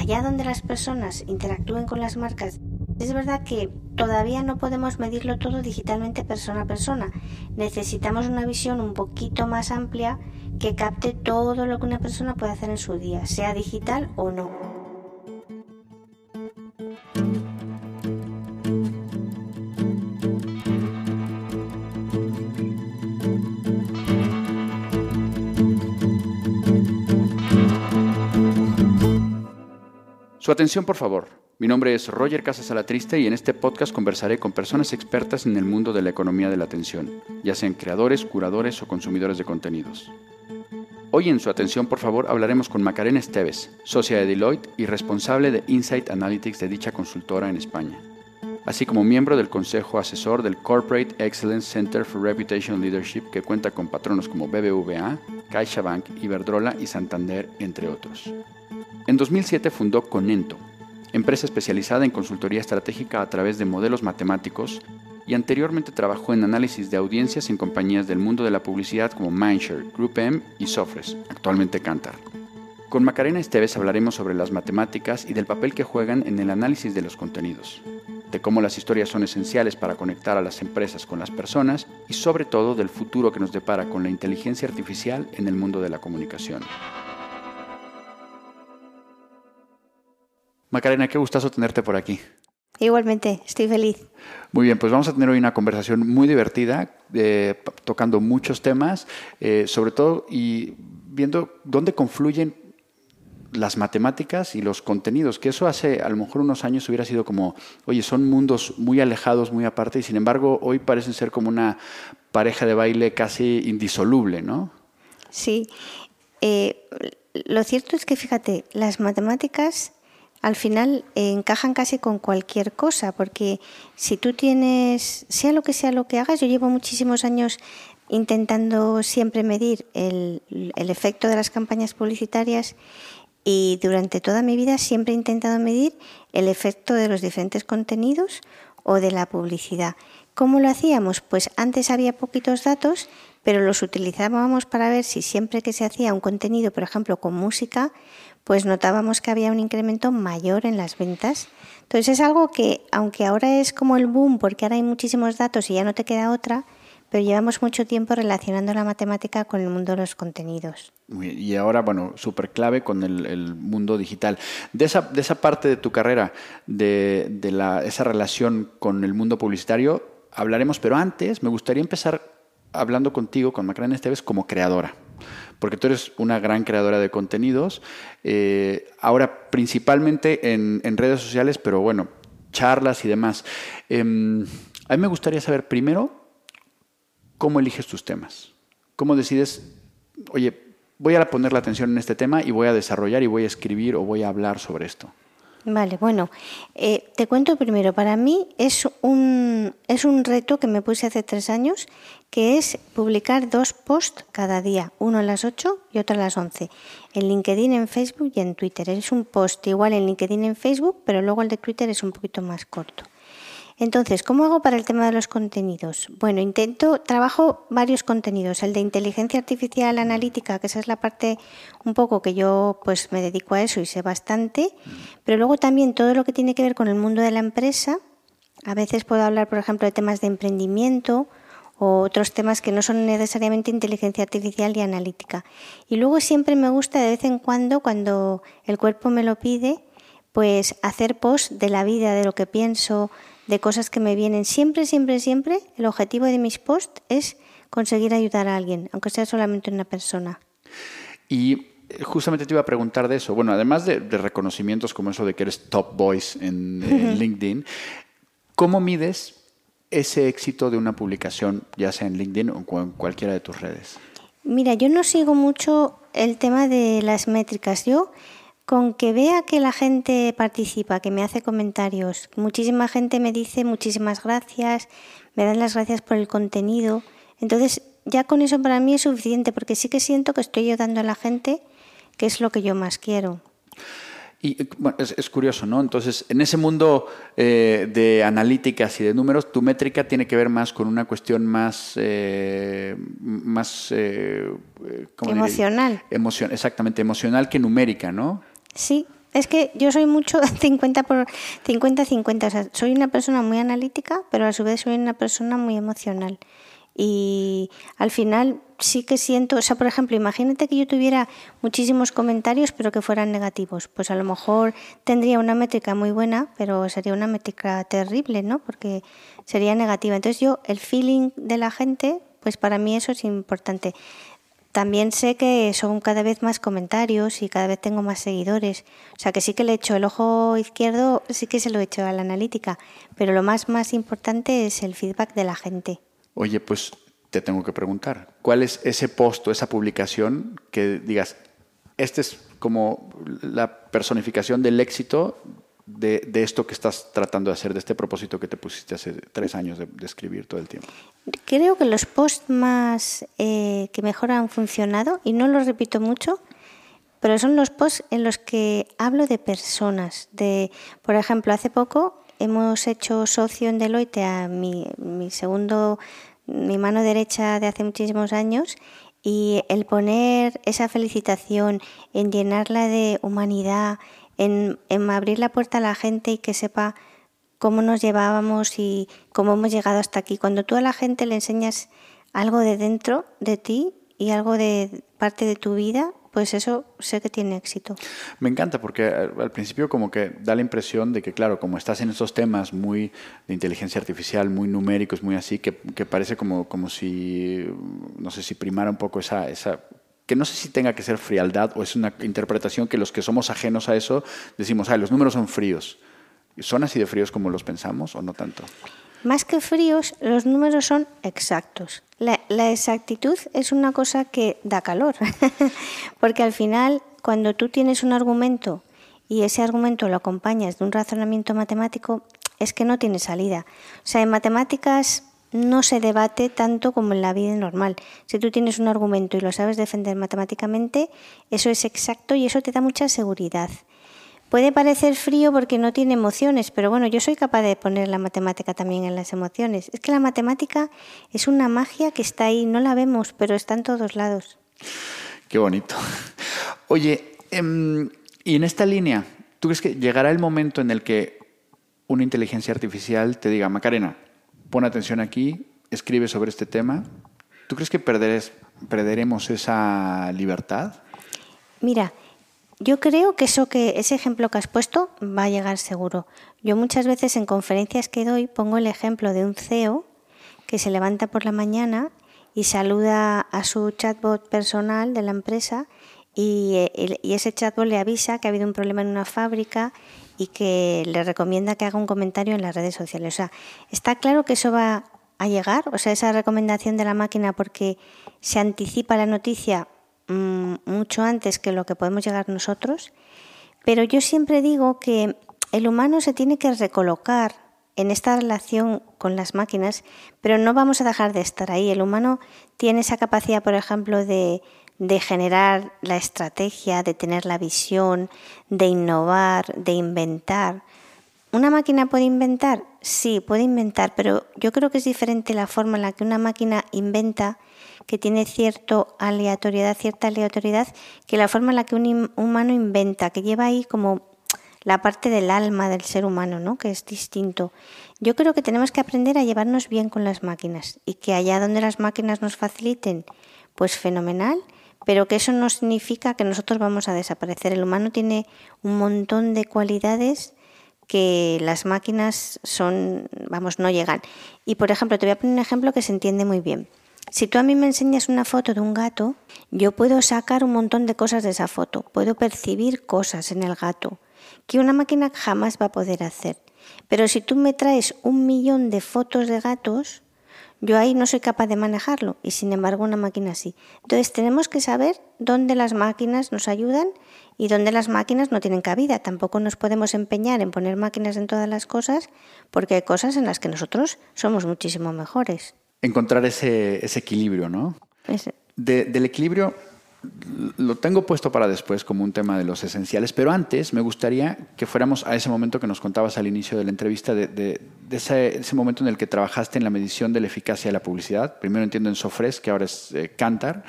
allá donde las personas interactúen con las marcas, es verdad que todavía no podemos medirlo todo digitalmente persona a persona. Necesitamos una visión un poquito más amplia que capte todo lo que una persona puede hacer en su día, sea digital o no. Su atención, por favor. Mi nombre es Roger Casas Alatriste y en este podcast conversaré con personas expertas en el mundo de la economía de la atención, ya sean creadores, curadores o consumidores de contenidos. Hoy en su atención, por favor, hablaremos con Macarena Esteves, socia de Deloitte y responsable de Insight Analytics de dicha consultora en España, así como miembro del consejo asesor del Corporate Excellence Center for Reputation Leadership que cuenta con patronos como BBVA, CaixaBank, Iberdrola y Santander, entre otros. En 2007 fundó Conento, empresa especializada en consultoría estratégica a través de modelos matemáticos y anteriormente trabajó en análisis de audiencias en compañías del mundo de la publicidad como Mindshare, Group M y Sofres, actualmente Cantar. Con Macarena Esteves hablaremos sobre las matemáticas y del papel que juegan en el análisis de los contenidos, de cómo las historias son esenciales para conectar a las empresas con las personas y sobre todo del futuro que nos depara con la inteligencia artificial en el mundo de la comunicación. Macarena, qué gustazo tenerte por aquí. Igualmente, estoy feliz. Muy bien, pues vamos a tener hoy una conversación muy divertida, eh, tocando muchos temas, eh, sobre todo y viendo dónde confluyen las matemáticas y los contenidos, que eso hace a lo mejor unos años hubiera sido como, oye, son mundos muy alejados, muy aparte, y sin embargo hoy parecen ser como una pareja de baile casi indisoluble, ¿no? Sí. Eh, lo cierto es que, fíjate, las matemáticas al final eh, encajan casi con cualquier cosa, porque si tú tienes, sea lo que sea lo que hagas, yo llevo muchísimos años intentando siempre medir el, el efecto de las campañas publicitarias y durante toda mi vida siempre he intentado medir el efecto de los diferentes contenidos o de la publicidad. ¿Cómo lo hacíamos? Pues antes había poquitos datos, pero los utilizábamos para ver si siempre que se hacía un contenido, por ejemplo, con música, pues notábamos que había un incremento mayor en las ventas. Entonces es algo que, aunque ahora es como el boom, porque ahora hay muchísimos datos y ya no te queda otra, pero llevamos mucho tiempo relacionando la matemática con el mundo de los contenidos. Y ahora, bueno, súper clave con el, mundo digital. De esa, de esa parte de tu carrera, de, de la, esa relación con el mundo publicitario, hablaremos, pero antes me gustaría empezar hablando contigo, con Macarena Esteves, como creadora porque tú eres una gran creadora de contenidos, eh, ahora principalmente en, redes sociales, pero bueno, charlas y demás. Em, a mí me gustaría saber primero cómo eliges tus temas, cómo decides, oye, voy a poner la atención en este tema y voy a desarrollar y voy a escribir o voy a hablar sobre esto. Vale, bueno, eh, te cuento primero, para mí es un, es un reto que me puse hace tres años, que es publicar dos posts cada día, uno a las 8 y otro a las 11, en LinkedIn, en Facebook y en Twitter. Es un post igual en LinkedIn, en Facebook, pero luego el de Twitter es un poquito más corto. Entonces, ¿cómo hago para el tema de los contenidos? Bueno, intento, trabajo varios contenidos. El de inteligencia artificial analítica, que esa es la parte un poco que yo pues me dedico a eso y sé bastante, pero luego también todo lo que tiene que ver con el mundo de la empresa. A veces puedo hablar, por ejemplo, de temas de emprendimiento o otros temas que no son necesariamente inteligencia artificial y analítica. Y luego siempre me gusta de vez en cuando, cuando el cuerpo me lo pide, pues hacer post de la vida, de lo que pienso, de cosas que me vienen. Siempre, siempre, siempre el objetivo de mis posts es conseguir ayudar a alguien, aunque sea solamente una persona. Y eh, justamente te iba a preguntar de eso. Bueno, además de, reconocimientos como eso de que eres top voice en, LinkedIn, ¿cómo mides ese éxito de una publicación, ya sea en LinkedIn o en cualquiera de tus redes? Mira, yo no sigo mucho el tema de las métricas. Yo con que vea que la gente participa, que me hace comentarios, muchísima gente me dice muchísimas gracias, me dan las gracias por el contenido. Entonces, ya con eso para mí es suficiente, porque sí que siento que estoy ayudando a la gente, que es lo que yo más quiero. Y bueno, es, curioso, ¿no? Entonces, en ese mundo eh, de analíticas y de números, tu métrica tiene que ver más con una cuestión más, eh, más eh, emocional. Emoción, exactamente, emocional que numérica, ¿no? Sí, Es que yo soy mucho 50 por 50 50, o sea, soy una persona muy analítica, pero a su vez soy una persona muy emocional. Y al final sí que siento, o sea, por ejemplo, imagínate que yo tuviera muchísimos comentarios pero que fueran negativos, pues a lo mejor tendría una métrica muy buena, pero sería una métrica terrible, ¿no? Porque sería negativa. Entonces yo, el feeling de la gente, pues para mí eso es importante. También sé que son cada vez más comentarios y cada vez tengo más seguidores. O sea que sí que le echo el ojo izquierdo, sí que se lo he hecho a la analítica, pero lo más, más importante es el feedback de la gente. Oye, pues te tengo que preguntar, ¿cuál es ese post o esa publicación que digas, este es como la personificación del éxito de, esto que estás tratando de hacer, de este propósito que te pusiste hace tres años de, escribir todo el tiempo? Creo que los posts más eh, que mejor han funcionado, y no los repito mucho, pero son los posts en los que hablo de personas. De, por ejemplo, hace poco hemos hecho socio en Deloitte a mi, mi segundo, mi mano derecha de hace muchísimos años y el poner esa felicitación, en llenarla de humanidad, en, abrir la puerta a la gente y que sepa cómo nos llevábamos y cómo hemos llegado hasta aquí. Cuando tú a la gente le enseñas algo de dentro de ti y algo de parte de tu vida, pues eso sé que tiene éxito. Me encanta porque al principio como que da la impresión de que, claro, como estás en estos temas muy de inteligencia artificial, muy numéricos, muy así, que, parece como, como si, no sé si primara un poco esa, esa que no sé si tenga que ser frialdad o es una interpretación que los que somos ajenos a eso decimos, ah, los números son fríos. ¿Son así de fríos como los pensamos o no tanto? Más que fríos, los números son exactos. La, la exactitud es una cosa que da calor, porque al final, cuando tú tienes un argumento y ese argumento lo acompañas de un razonamiento matemático, es que no tiene salida. O sea, en matemáticas no se debate tanto como en la vida normal. Si tú tienes un argumento y lo sabes defender matemáticamente, eso es exacto y eso te da mucha seguridad. Puede parecer frío porque no tiene emociones, pero bueno, yo soy capaz de poner la matemática también en las emociones. Es que la matemática es una magia que está ahí, no la vemos, pero está en todos lados. Qué bonito. Oye, em, y en esta línea, ¿tú crees que llegará el momento en el que una inteligencia artificial te diga, Macarena, pon atención aquí, escribe sobre este tema. ¿Tú crees que perderemos esa libertad? Mira, yo creo que eso que ese ejemplo que has puesto va a llegar seguro. Yo muchas veces en conferencias que doy pongo el ejemplo de un CEO que se levanta por la mañana y saluda a su chatbot personal de la empresa y, y, ese chatbot le avisa que ha habido un problema en una fábrica y que le recomienda que haga un comentario en las redes sociales. O sea, está claro que eso va a llegar, o sea, esa recomendación de la máquina porque se anticipa la noticia mm, mucho antes que lo que podemos llegar nosotros, pero yo siempre digo que el humano se tiene que recolocar en esta relación con las máquinas, pero no vamos a dejar de estar ahí. El humano tiene esa capacidad, por ejemplo, de de generar la estrategia, de tener la visión, de innovar, de inventar. ¿Una máquina puede inventar? Sí, puede inventar, pero yo creo que es diferente la forma en la que una máquina inventa, que tiene cierta aleatoriedad, cierta aleatoriedad, que la forma en la que un humano inventa, que lleva ahí como la parte del alma del ser humano, ¿no? que es distinto. Yo creo que tenemos que aprender a llevarnos bien con las máquinas y que allá donde las máquinas nos faciliten, pues fenomenal, pero que eso no significa que nosotros vamos a desaparecer. El humano tiene un montón de cualidades que las máquinas son, vamos, no llegan. Y por ejemplo, te voy a poner un ejemplo que se entiende muy bien. Si tú a mí me enseñas una foto de un gato, yo puedo sacar un montón de cosas de esa foto, puedo percibir cosas en el gato que una máquina jamás va a poder hacer. Pero si tú me traes un millón de fotos de gatos, yo ahí no soy capaz de manejarlo y sin embargo una máquina sí. Entonces tenemos que saber dónde las máquinas nos ayudan y dónde las máquinas no tienen cabida. Tampoco nos podemos empeñar en poner máquinas en todas las cosas porque hay cosas en las que nosotros somos muchísimo mejores. Encontrar ese, equilibrio, ¿no? del equilibrio lo tengo puesto para después como un tema de los esenciales, pero antes me gustaría que fuéramos a ese momento que nos contabas al inicio de la entrevista, de, ese, momento en el que trabajaste en la medición de la eficacia de la publicidad. Primero entiendo en Sofres, que ahora es Cantar.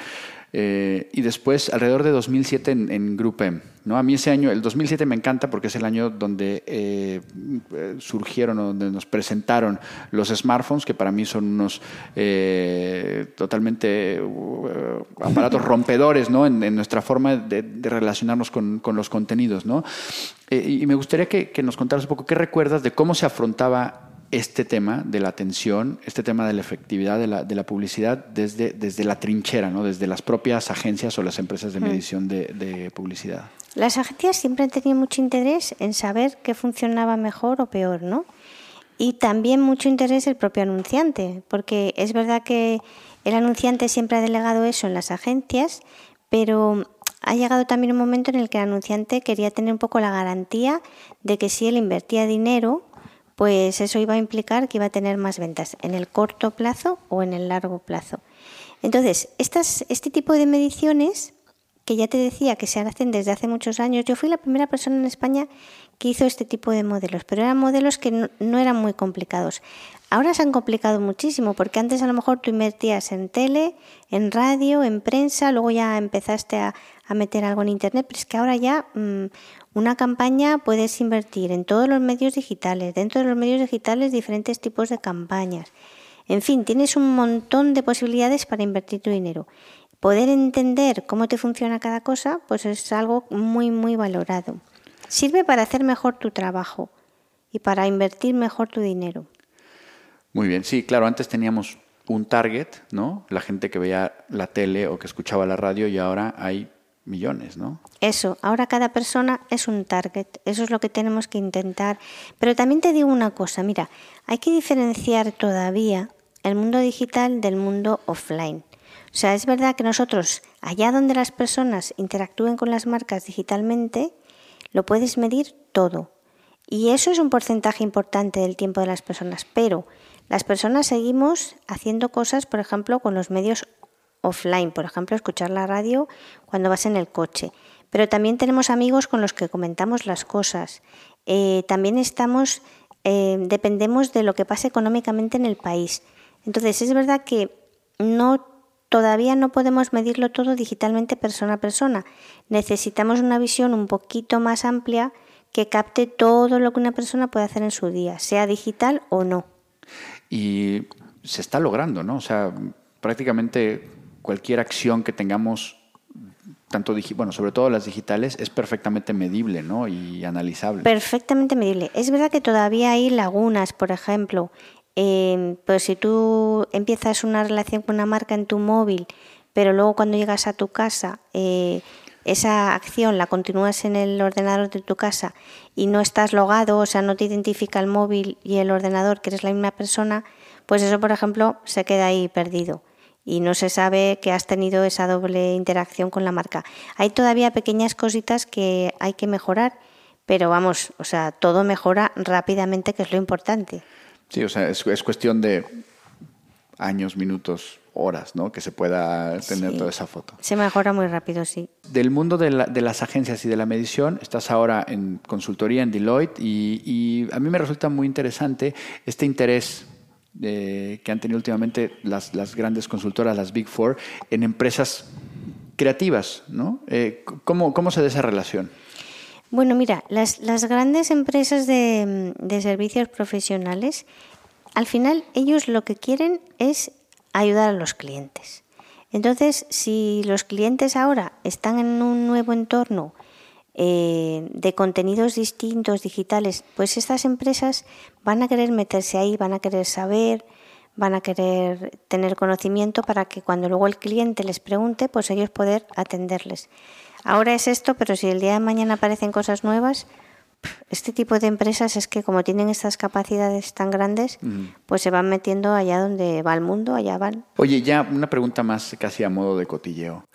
eh, y después alrededor de 2007 en, en Group M. ¿no? A mí ese año, el 2007 me encanta porque es el año donde eh, surgieron, donde nos presentaron los smartphones, que para mí son unos eh, totalmente aparatos rompedores ¿no? en, nuestra forma de, relacionarnos con, con, los contenidos. ¿no? y me gustaría que, que nos contaras un poco qué recuerdas de cómo se afrontaba este tema de la atención, este tema de la efectividad de la, de la publicidad desde, desde la trinchera, ¿no? desde las propias agencias o las empresas de medición de, de, publicidad. Las agencias siempre han tenido mucho interés en saber qué funcionaba mejor o peor, ¿no? Y también mucho interés el propio anunciante, porque es verdad que el anunciante siempre ha delegado eso en las agencias, pero ha llegado también un momento en el que el anunciante quería tener un poco la garantía de que si él invertía dinero, pues eso iba a implicar que iba a tener más ventas en el corto plazo o en el largo plazo. Entonces, este tipo de mediciones, que ya te decía que se hacen desde hace muchos años, yo fui la primera persona en España que hizo este tipo de modelos, pero eran modelos que no, eran muy complicados. Ahora se han complicado muchísimo, porque antes a lo mejor tú invertías en tele, en radio, en prensa, luego ya empezaste a, meter algo en Internet, pero es que ahora ya mm, una campaña puedes invertir en todos los medios digitales, dentro de los medios digitales diferentes tipos de campañas. En fin, tienes un montón de posibilidades para invertir tu dinero. Poder entender cómo te funciona cada cosa, pues es algo muy, muy valorado. Sirve para hacer mejor tu trabajo y para invertir mejor tu dinero. Muy bien, sí, claro, antes teníamos un target, ¿no? La gente que veía la tele o que escuchaba la radio y ahora hay millones, ¿no? Eso, ahora cada persona es un target, eso es lo que tenemos que intentar. Pero también te digo una cosa, mira, hay que diferenciar todavía el mundo digital del mundo offline. O sea, es verdad que nosotros, allá donde las personas interactúen con las marcas digitalmente, lo puedes medir todo. Y eso es un porcentaje importante del tiempo de las personas, pero las personas seguimos haciendo cosas, por ejemplo, con los medios offline, por ejemplo, escuchar la radio cuando vas en el coche. Pero también tenemos amigos con los que comentamos las cosas. Eh, también estamos, eh, dependemos de lo que pasa económicamente en el país. Entonces, es verdad que no todavía no podemos medirlo todo digitalmente persona a persona. Necesitamos una visión un poquito más amplia que capte todo lo que una persona puede hacer en su día, sea digital o no. Y se está logrando, ¿no? O sea, prácticamente cualquier acción que tengamos, tanto bueno, sobre todo las digitales, es perfectamente medible ¿no? y analizable. Perfectamente medible. Es verdad que todavía hay lagunas, por ejemplo, eh, pues si tú empiezas una relación con una marca en tu móvil, pero luego cuando llegas a tu casa, eh, esa acción la continúas en el ordenador de tu casa y no estás logado, o sea, no te identifica el móvil y el ordenador que eres la misma persona, pues eso, por ejemplo, se queda ahí perdido y no se sabe que has tenido esa doble interacción con la marca. Hay todavía pequeñas cositas que hay que mejorar, pero vamos, o sea, todo mejora rápidamente, que es lo importante. Sí, o sea, es, cuestión de años, minutos, horas, ¿no? Que se pueda tener toda esa foto. Se mejora muy rápido, sí. Del mundo de, las agencias y de la medición, estás ahora en consultoría en Deloitte y, y a mí me resulta muy interesante este interés que han tenido últimamente las, las, grandes consultoras, las Big Four, en empresas creativas, ¿no? Eh, ¿cómo, ¿Cómo se da esa relación? Bueno, mira, las, las grandes empresas de, de, servicios profesionales, al final ellos lo que quieren es ayudar a los clientes. Entonces, si los clientes ahora están en un nuevo entorno eh, de contenidos distintos, digitales, pues estas empresas van a querer meterse ahí, van a querer saber, van a querer tener conocimiento para que cuando luego el cliente les pregunte, pues ellos poder atenderles. Ahora es esto, pero si el día de mañana aparecen cosas nuevas, este tipo de empresas es que como tienen estas capacidades tan grandes, pues se van metiendo allá donde va el mundo, allá van. Oye, ya una pregunta más casi a modo de cotilleo.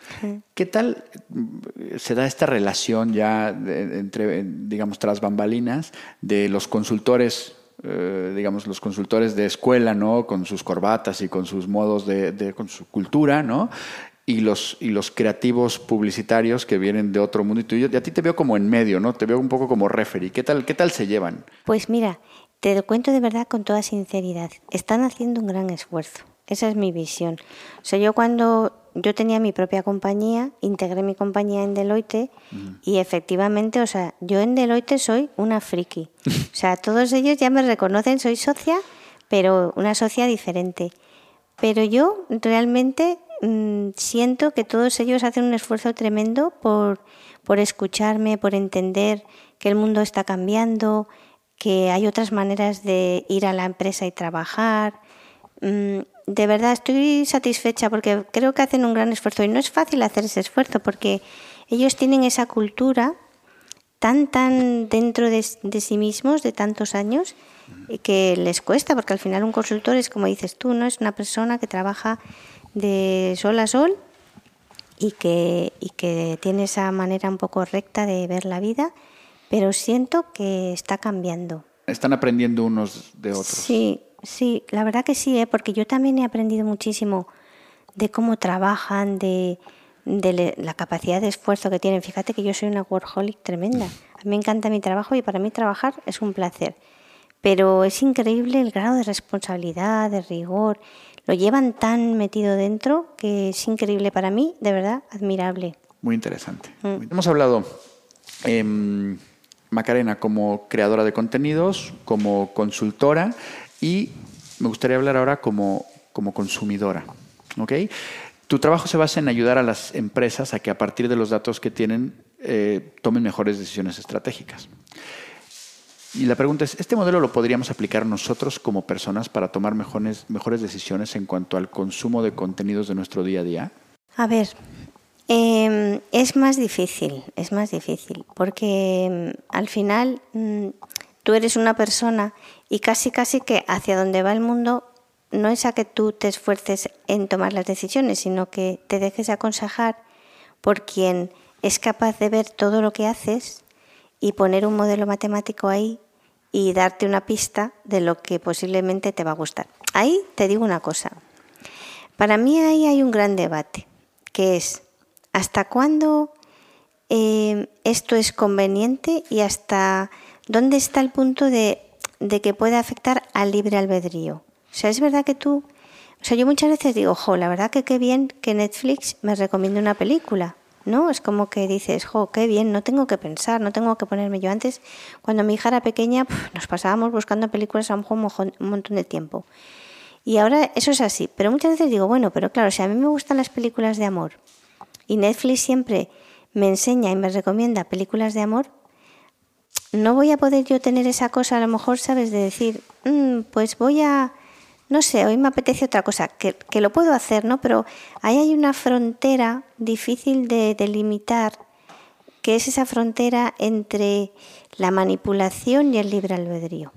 ¿Qué tal mm, se da esta relación ya entre, digamos, tras bambalinas de los consultores eh, digamos, los consultores de escuela, ¿no? Con sus corbatas y con sus modos de, de, con su cultura, ¿no? Y los, y los creativos publicitarios que vienen de otro mundo. Y, tú, y a ti te veo como en medio, ¿no? Te veo un poco como referee. ¿Qué tal, ¿Qué tal se llevan? Pues mira, te lo cuento de verdad con toda sinceridad. Están haciendo un gran esfuerzo. Esa es mi visión. O sea, yo cuando yo tenía mi propia compañía, integré mi compañía en Deloitte y efectivamente, o sea, yo en Deloitte soy una friki. o sea, todos ellos ya me reconocen, soy socia, pero una socia diferente. Pero yo realmente mm, siento que todos ellos hacen un esfuerzo tremendo por, por escucharme, por entender que el mundo está cambiando, que hay otras maneras de ir a la empresa y trabajar. Mm, de verdad estoy satisfecha porque creo que hacen un gran esfuerzo y no es fácil hacer ese esfuerzo porque ellos tienen esa cultura tan tan dentro de, sí mismos de tantos años que les cuesta porque al final un consultor es como dices tú no es una persona que trabaja de sol a sol y que, y que tiene esa manera un poco recta de ver la vida pero siento que está cambiando están aprendiendo unos de otros sí Sí, la verdad que sí, ¿eh? porque yo también he aprendido muchísimo de cómo trabajan, de, la capacidad de esfuerzo que tienen. Fíjate que yo soy una workaholic tremenda. A mí me encanta mi trabajo y para mí trabajar es un placer. Pero es increíble el grado de responsabilidad, de rigor. Lo llevan tan metido dentro que es increíble para mí, de verdad, admirable. Muy interesante. Mm. Hemos hablado, eh, Macarena, como creadora de contenidos, como consultora y me gustaría hablar ahora como, como consumidora. Tu trabajo se basa en ayudar a las empresas a que a partir de los datos que tienen eh, tomen mejores decisiones estratégicas. Y la pregunta es, ¿este modelo lo podríamos aplicar nosotros como personas para tomar mejores, mejores decisiones en cuanto al consumo de contenidos de nuestro día a día? A ver, em, es más difícil, es más difícil, porque em, al final mm, tú eres una persona y casi casi que hacia donde va el mundo no es a que tú te esfuerces en tomar las decisiones, sino que te dejes aconsejar por quien es capaz de ver todo lo que haces y poner un modelo matemático ahí y darte una pista de lo que posiblemente te va a gustar. Ahí te digo una cosa. Para mí ahí hay un gran debate, que es hasta cuándo eh, esto es conveniente y hasta ¿dónde está el punto de, que puede afectar al libre albedrío? O sea, es verdad que tú, o sea, yo muchas veces digo, jo, la verdad que qué bien que Netflix me recomiende una película, ¿no? Es como que dices, jo, qué bien, no tengo que pensar, no tengo que ponerme yo antes. Cuando mi hija era pequeña, nos pasábamos buscando películas a un montón de tiempo. Y ahora eso es así, pero muchas veces digo, bueno, pero claro, si a mí me gustan las películas de amor y Netflix siempre me enseña y me recomienda películas de amor, no voy a poder yo tener esa cosa, a lo mejor, ¿sabes? De decir, mm, pues voy a, no sé, hoy me apetece otra cosa, que, lo puedo hacer, ¿no? Pero ahí hay una frontera difícil de delimitar, que es esa frontera entre la manipulación y el libre albedrío.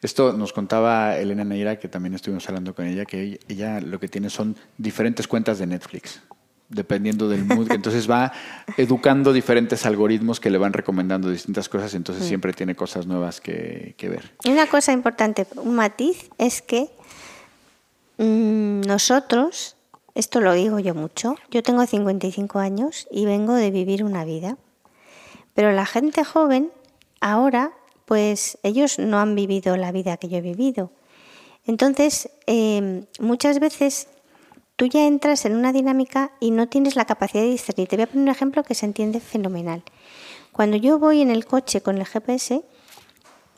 Esto nos contaba Elena Neira, que también estuvimos hablando con ella, que ella lo que tiene son diferentes cuentas de Netflix dependiendo del mood. Entonces va educando diferentes algoritmos que le van recomendando distintas cosas, entonces mm. siempre tiene cosas nuevas que, ver. Y una cosa importante, un matiz, es que mm, nosotros, esto lo digo yo mucho, yo tengo 55 años y vengo de vivir una vida, pero la gente joven ahora, pues ellos no han vivido la vida que yo he vivido. Entonces, eh, muchas veces tú ya entras en una dinámica y no tienes la capacidad de discernir. Te voy a poner un ejemplo que se entiende fenomenal. Cuando yo voy en el coche con el GPS,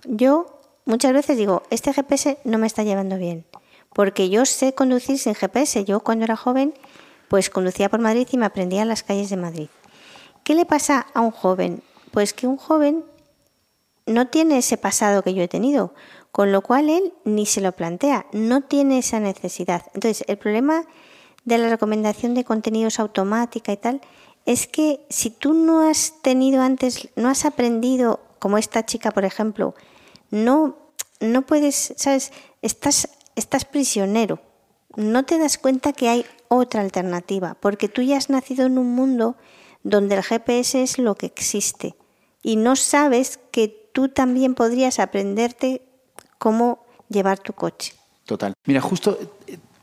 yo muchas veces digo, este GPS no me está llevando bien, porque yo sé conducir sin GPS. Yo cuando era joven, pues conducía por Madrid y me aprendía las calles de Madrid. ¿Qué le pasa a un joven? Pues que un joven no tiene ese pasado que yo he tenido, con lo cual él ni se lo plantea, no tiene esa necesidad. Entonces, el problema de la recomendación de contenidos automática y tal, es que si tú no has tenido antes, no has aprendido, como esta chica, por ejemplo, no, no puedes, ¿sabes? Estás, estás prisionero. No te das cuenta que hay otra alternativa, porque tú ya has nacido en un mundo donde el GPS es lo que existe y no sabes que tú también podrías aprenderte cómo llevar tu coche. Total. Mira, justo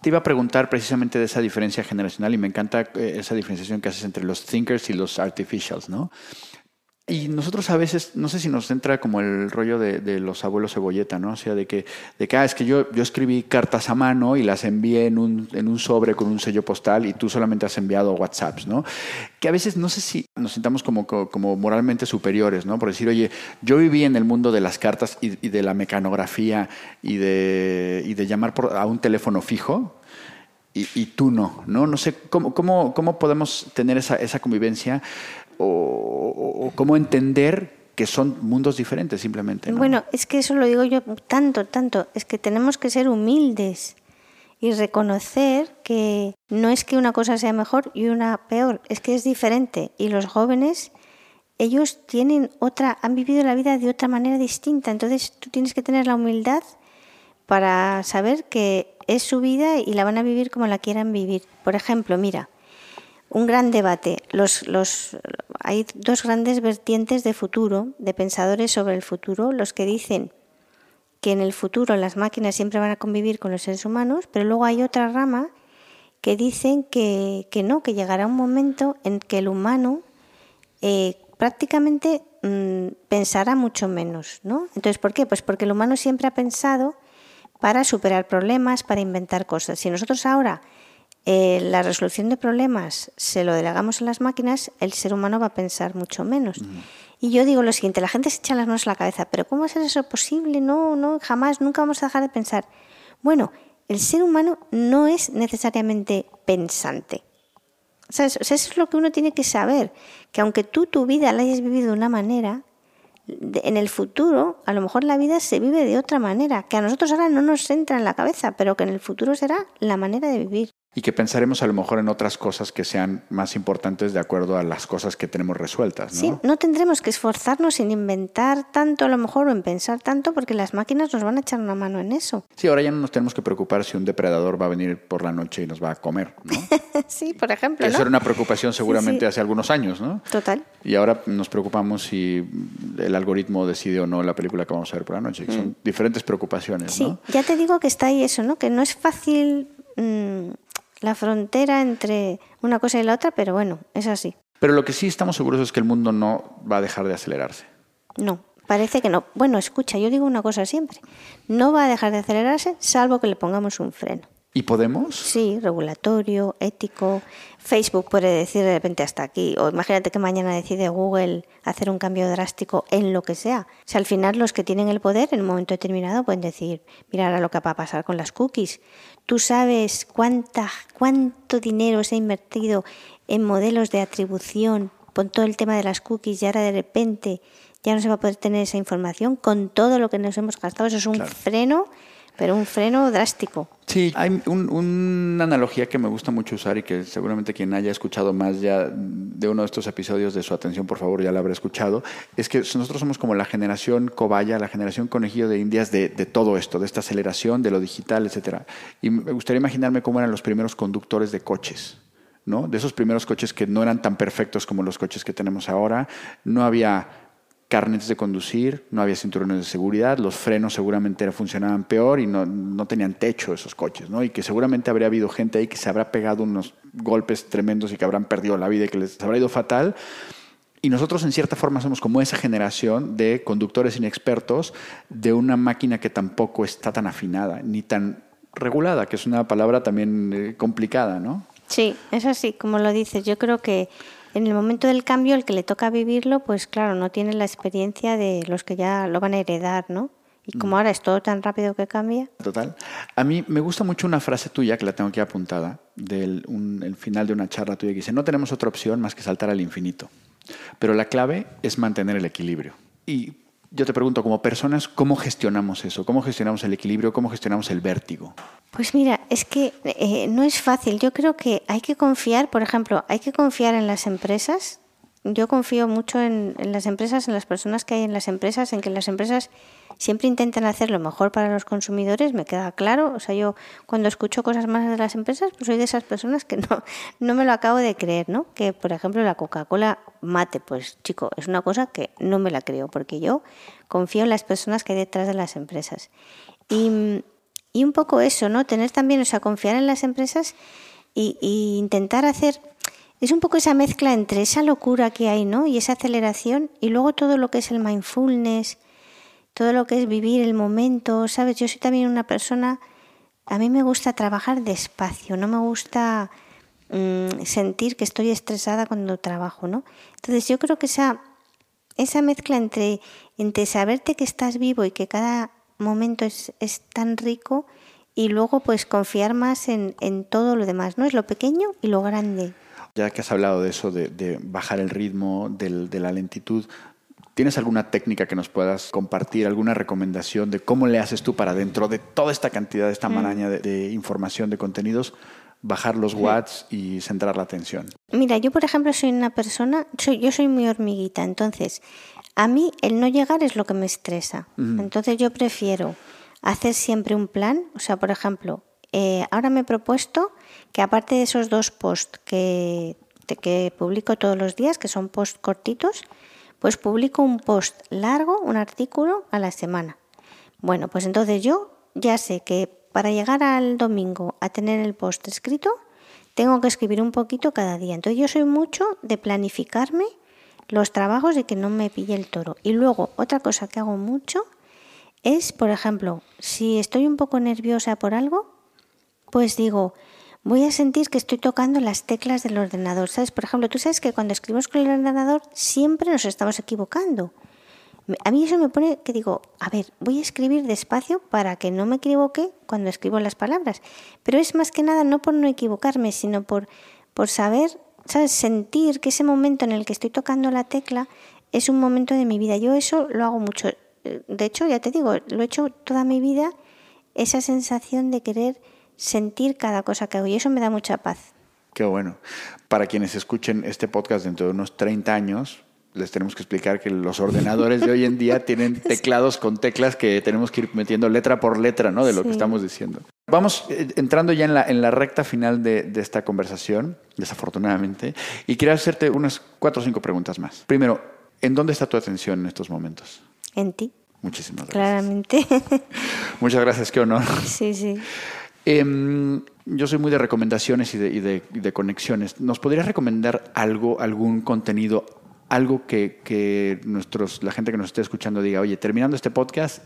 te iba a preguntar precisamente de esa diferencia generacional y me encanta eh, esa diferenciación que haces entre los thinkers y los artificials, ¿no? Y nosotros a veces, no sé si nos entra como el rollo de, los abuelos cebolleta, ¿no? O sea, de que, de que ah, es que yo, yo escribí cartas a mano y las envié en un, en un sobre con un sello postal y tú solamente has enviado WhatsApps, ¿no? Que a veces no sé si nos sintamos como, como moralmente superiores, ¿no? Por decir, oye, yo viví en el mundo de las cartas y, de la mecanografía y de, y de llamar por, a un teléfono fijo, y, y, tú no, ¿no? No sé cómo, cómo, cómo podemos tener esa, esa convivencia o, cómo entender que son mundos diferentes simplemente. Bueno, es que eso lo digo yo tanto, tanto, es que tenemos que ser humildes y reconocer que no es que una cosa sea mejor y una peor, es que es diferente y los jóvenes ellos tienen otra han vivido la vida de otra manera distinta, entonces tú tienes que tener la humildad para saber que es su vida y la van a vivir como la quieran vivir. Por ejemplo, mira, un gran debate. Los, los, hay dos grandes vertientes de futuro, de pensadores sobre el futuro, los que dicen que en el futuro las máquinas siempre van a convivir con los seres humanos, pero luego hay otra rama que dicen que, no, que llegará un momento en que el humano eh, prácticamente mm, pensará mucho menos, ¿no? Entonces, ¿por qué? Pues porque el humano siempre ha pensado para superar problemas, para inventar cosas. Si nosotros ahora eh, la resolución de problemas se lo delegamos a las máquinas, el ser humano va a pensar mucho menos. Y yo digo lo siguiente, la gente se echa las manos a la cabeza, pero ¿cómo va a ser eso posible? No, no, jamás, nunca vamos a dejar de pensar. Bueno, el ser humano no es necesariamente pensante. O sea, eso es lo que uno tiene que saber, que aunque tú tu vida la hayas vivido de una manera, en el futuro a lo mejor la vida se vive de otra manera, que a nosotros ahora no nos entra en la cabeza, pero que en el futuro será la manera de vivir y que pensaremos a lo mejor en otras cosas que sean más importantes de acuerdo a las cosas que tenemos resueltas. ¿no? Sí, no tendremos que esforzarnos en inventar tanto a lo mejor o en pensar tanto porque las máquinas nos van a echar una mano en eso. Sí, ahora ya no nos tenemos que preocupar si un depredador va a venir por la noche y nos va a comer, ¿no? sí, por ejemplo. Eso era una preocupación seguramente hace algunos años, ¿no? Total. Y ahora nos preocupamos si el algoritmo decide o no la película que vamos a ver por la noche. Son mm. diferentes preocupaciones, sí, ya te digo que está ahí eso, ¿no? Que no es fácil... Mm, la frontera entre una cosa y la otra, pero bueno, es así. Pero lo que sí estamos seguros es que el mundo no va a dejar de acelerarse. No, parece que no. Bueno, escucha, yo digo una cosa siempre. No va a dejar de acelerarse salvo que le pongamos un freno. ¿Y podemos? Sí, regulatorio, ético. Facebook puede decir de repente hasta aquí. O imagínate que mañana decide Google hacer un cambio drástico en lo que sea. O sea, al final los que tienen el poder en un momento determinado pueden decir, mira ahora lo que va a pasar con las cookies. Tú sabes cuánta, cuánto dinero se ha invertido en modelos de atribución con todo el tema de las cookies y ahora de repente ya no se va a poder tener esa información con todo lo que nos hemos gastado. Eso es un freno pero un freno drástico. Sí, hay una analogía que me gusta mucho usar y que seguramente quien haya escuchado más ya de uno de estos episodios de su atención, por favor, ya la habrá escuchado, es que nosotros somos como la generación cobaya, la generación conejillo de indias de, de todo esto, de esta aceleración, de lo digital, etcétera. Y me gustaría imaginarme cómo eran los primeros conductores de coches. ¿no? De esos primeros coches que no eran tan perfectos como los coches que tenemos ahora, no había carnets de conducir, no había cinturones de seguridad, los frenos seguramente funcionaban peor y no, no, tenían techo esos coches, ¿no? Y que seguramente habría habido gente ahí que se habrá pegado unos golpes tremendos y que habrán perdido la vida y que les habrá ido fatal. Y nosotros en cierta forma somos como esa generación de conductores inexpertos de una máquina que tampoco está tan afinada ni tan regulada, que es una palabra también eh, complicada, ¿no? Sí, es así, como lo dices. Yo creo que en el momento del cambio, el que le toca vivirlo, pues claro, no tiene la experiencia de los que ya lo van a heredar, ¿no? Y como mm. ahora es todo tan rápido que cambia. Total. A mí me gusta mucho una frase tuya que la tengo aquí apuntada, del el final de una charla tuya que dice, no tenemos otra opción más que saltar al infinito. Pero la clave es mantener el equilibrio. Y yo te pregunto, como personas, ¿cómo gestionamos eso? ¿Cómo gestionamos el equilibrio? ¿Cómo gestionamos el vértigo? Pues mira, es que eh, no es fácil. Yo creo que hay que confiar, por ejemplo, hay que confiar en las empresas. Yo confío mucho en, las empresas, en las personas que hay en las empresas, en que las empresas siempre intentan hacer lo mejor para los consumidores, me queda claro. O sea, yo cuando escucho cosas más de las empresas, pues soy de esas personas que no, no me lo acabo de creer, ¿no? Que, por ejemplo, la Coca-Cola mate, pues chico, es una cosa que no me la creo, porque yo confío en las personas que hay detrás de las empresas. Y y un poco eso, ¿no? Tener también, o sea, confiar en las empresas y, intentar hacer... es un poco esa mezcla entre esa locura que hay, ¿no? Y esa aceleración y luego todo lo que es el mindfulness, todo lo que es vivir el momento, ¿sabes? Yo soy también una persona, a mí me gusta trabajar despacio, no me gusta mm, sentir que estoy estresada cuando trabajo, ¿no? Entonces yo creo que esa, esa mezcla entre, entre saberte que estás vivo y que cada momento es, es tan rico y luego pues confiar más en, en todo lo demás, ¿no? Es lo pequeño y lo grande. Ya que has hablado de eso, de, de bajar el ritmo, de la lentitud, ¿Tienes alguna técnica que nos puedas compartir, alguna recomendación de cómo le haces tú para dentro de toda esta cantidad, de esta mm. maraña de, información, de contenidos, bajar los watts y centrar la atención? Mira, yo por ejemplo soy una persona, soy, yo soy muy hormiguita, entonces a mí el no llegar es lo que me estresa. Entonces yo prefiero hacer siempre un plan, o sea, por ejemplo, eh, ahora me he propuesto que aparte de esos dos posts que, que publico todos los días, que son posts cortitos, pues publico un post largo, un artículo a la semana. Bueno, pues entonces yo ya sé que para llegar al domingo a tener el post escrito, tengo que escribir un poquito cada día. Entonces yo soy mucho de planificarme los trabajos y que no me pille el toro. Y luego otra cosa que hago mucho es, por ejemplo, si estoy un poco nerviosa por algo, pues digo, voy a sentir que estoy tocando las teclas del ordenador. ¿Sabes? Por ejemplo, tú sabes que cuando escribimos con el ordenador siempre nos estamos equivocando. A mí eso me pone que digo, a ver, voy a escribir despacio para que no me equivoque cuando escribo las palabras. Pero es más que nada no por no equivocarme, sino por, por saber, ¿sabes? Sentir que ese momento en el que estoy tocando la tecla es un momento de mi vida. Yo eso lo hago mucho. De hecho, ya te digo, lo he hecho toda mi vida, esa sensación de querer sentir cada cosa que hago y eso me da mucha paz. Qué bueno. Para quienes escuchen este podcast dentro de unos 30 años, les tenemos que explicar que los ordenadores de hoy en día tienen teclados con teclas que tenemos que ir metiendo letra por letra, ¿no? De lo que estamos diciendo. Vamos eh, entrando ya en la, en la recta final de, de, esta conversación, desafortunadamente, y quiero hacerte unas cuatro o cinco preguntas más. Primero, ¿en dónde está tu atención en estos momentos? En ti. Muchísimas gracias. Claramente. Muchas gracias, qué honor. Sí, sí. Em, yo soy muy de recomendaciones y de, conexiones. ¿Nos podrías recomendar algo, algún contenido, algo que, nuestros, la gente que nos esté escuchando diga, oye, terminando este podcast,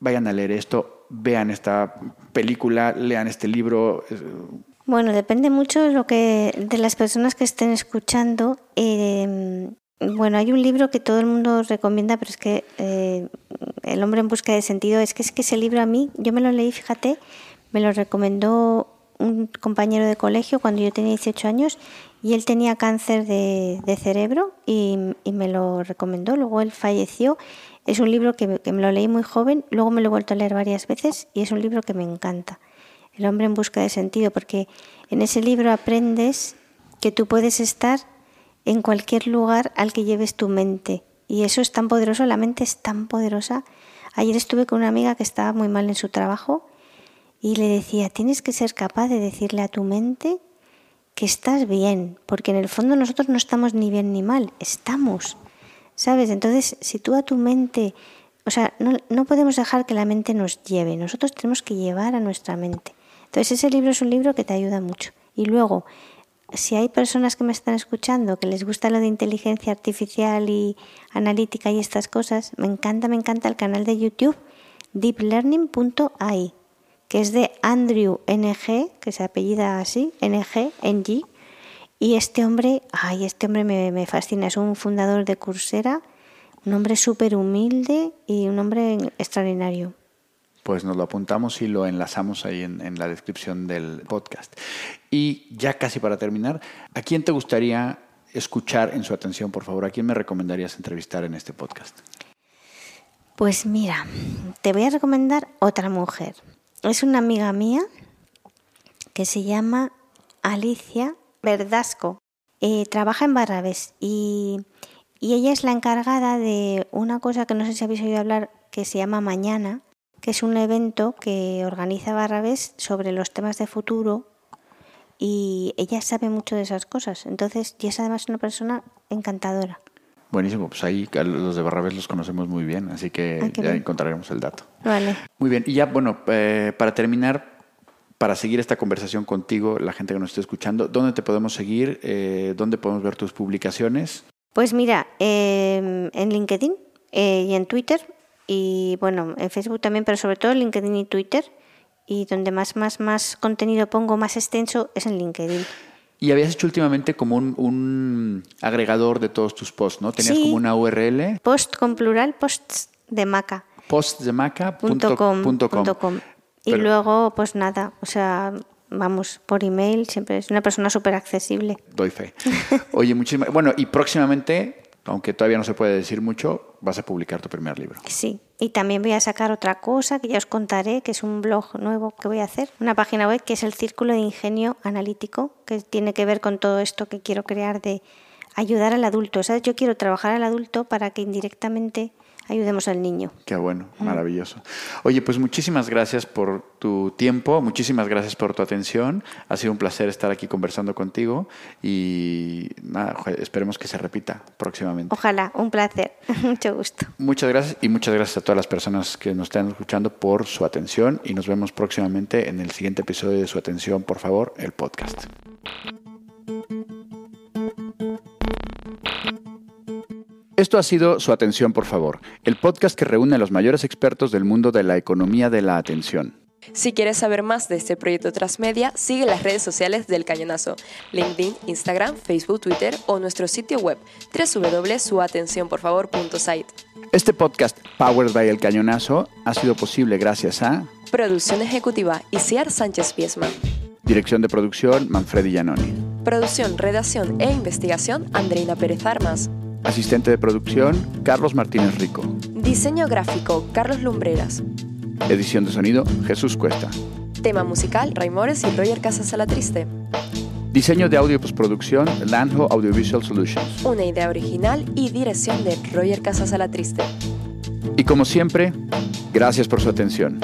vayan a leer esto, vean esta película, lean este libro? Bueno, depende mucho de, lo que, de las personas que estén escuchando. Em, bueno, hay un libro que todo el mundo recomienda, pero es que eh, El hombre en busca de sentido, es que es que ese libro a mí, yo me lo leí, fíjate, me lo recomendó un compañero de colegio cuando yo tenía 18 años y él tenía cáncer de, cerebro y, me lo recomendó. Luego él falleció. Es un libro que, que, me lo leí muy joven, luego me lo he vuelto a leer varias veces y es un libro que me encanta. El hombre en busca de sentido, porque en ese libro aprendes que tú puedes estar en cualquier lugar al que lleves tu mente. Y eso es tan poderoso, la mente es tan poderosa. Ayer estuve con una amiga que estaba muy mal en su trabajo y le decía, tienes que ser capaz de decirle a tu mente que estás bien, porque en el fondo nosotros no estamos ni bien ni mal, estamos, ¿sabes? Entonces, si tú a tu mente, o sea, no, no podemos dejar que la mente nos lleve, nosotros tenemos que llevar a nuestra mente. Entonces, ese libro es un libro que te ayuda mucho. Y luego, si hay personas que me están escuchando que les gusta lo de inteligencia artificial y analítica y estas cosas, me encanta, me encanta el canal de YouTube deeplearning.ai que es de Andrew NG, que se apellida así, NG, NG. Y este hombre, ay, este hombre me, me fascina, es un fundador de Coursera, un hombre súper humilde y un hombre extraordinario. Pues nos lo apuntamos y lo enlazamos ahí en, en, la descripción del podcast. Y ya casi para terminar, ¿a quién te gustaría escuchar en su atención, por favor? ¿A quién me recomendarías entrevistar en este podcast? Pues mira, te voy a recomendar otra mujer es una amiga mía que se llama Alicia Verdasco. Eh, trabaja en Barrabés y, y, ella es la encargada de una cosa que no sé si habéis oído hablar que se llama Mañana, que es un evento que organiza Barrabés sobre los temas de futuro y ella sabe mucho de esas cosas. Entonces, y es además una persona encantadora. Buenísimo, pues ahí los de Barrabés los conocemos muy bien, así que ah, ya encontraremos el dato. Vale. Muy bien, y ya, bueno, eh, para terminar, para seguir esta conversación contigo, la gente que nos esté escuchando, ¿dónde te podemos seguir? Eh, ¿Dónde podemos ver tus publicaciones? Pues mira, em, en LinkedIn eh, y en Twitter, y bueno, en Facebook también, pero sobre todo en LinkedIn y Twitter, y donde más, más, más contenido pongo más extenso es en LinkedIn. Y habías hecho últimamente como un, agregador de todos tus posts, ¿no? Tenías como una URL. Post con plural, posts de maca. Postdemaca.com. Y luego, pues nada, o sea, vamos, por email, siempre es una persona súper accesible. Doy fe. Oye, muchísimas. Bueno, y próximamente, aunque todavía no se puede decir mucho, vas a publicar tu primer libro. Sí, y también voy a sacar otra cosa que ya os contaré, que es un blog nuevo que voy a hacer, una página web que es el Círculo de Ingenio Analítico, que tiene que ver con todo esto que quiero crear de ayudar al adulto. ¿Sabes? Yo quiero trabajar al adulto para que indirectamente ayudemos al niño. Qué bueno, maravilloso. Oye, pues muchísimas gracias por tu tiempo, muchísimas gracias por tu atención. Ha sido un placer estar aquí conversando contigo y nada, esperemos que se repita próximamente. Ojalá, un placer, mucho gusto. Muchas gracias y muchas gracias a todas las personas que nos están escuchando por su atención y nos vemos próximamente en el siguiente episodio de Su Atención, por favor, el podcast. Esto ha sido Su Atención, por favor, el podcast que reúne a los mayores expertos del mundo de la economía de la atención. Si quieres saber más de este proyecto Transmedia, sigue las redes sociales del Cañonazo, LinkedIn, Instagram, Facebook, Twitter o nuestro sitio web www.suatencionporfavor.site. Este podcast, Powered by El Cañonazo, ha sido posible gracias a Producción Ejecutiva Isiar Sánchez Piesma. Dirección de Producción Manfredi Giannoni. Producción, redacción e investigación Andreina Pérez Armas. Asistente de producción, Carlos Martínez Rico. Diseño gráfico, Carlos Lumbreras. Edición de sonido, Jesús Cuesta. Tema musical, Raimores y Roger Casas Triste. Diseño de audio y postproducción, Landho Audiovisual Solutions. Una idea original y dirección de Roger Casas Triste. Y como siempre, gracias por su atención.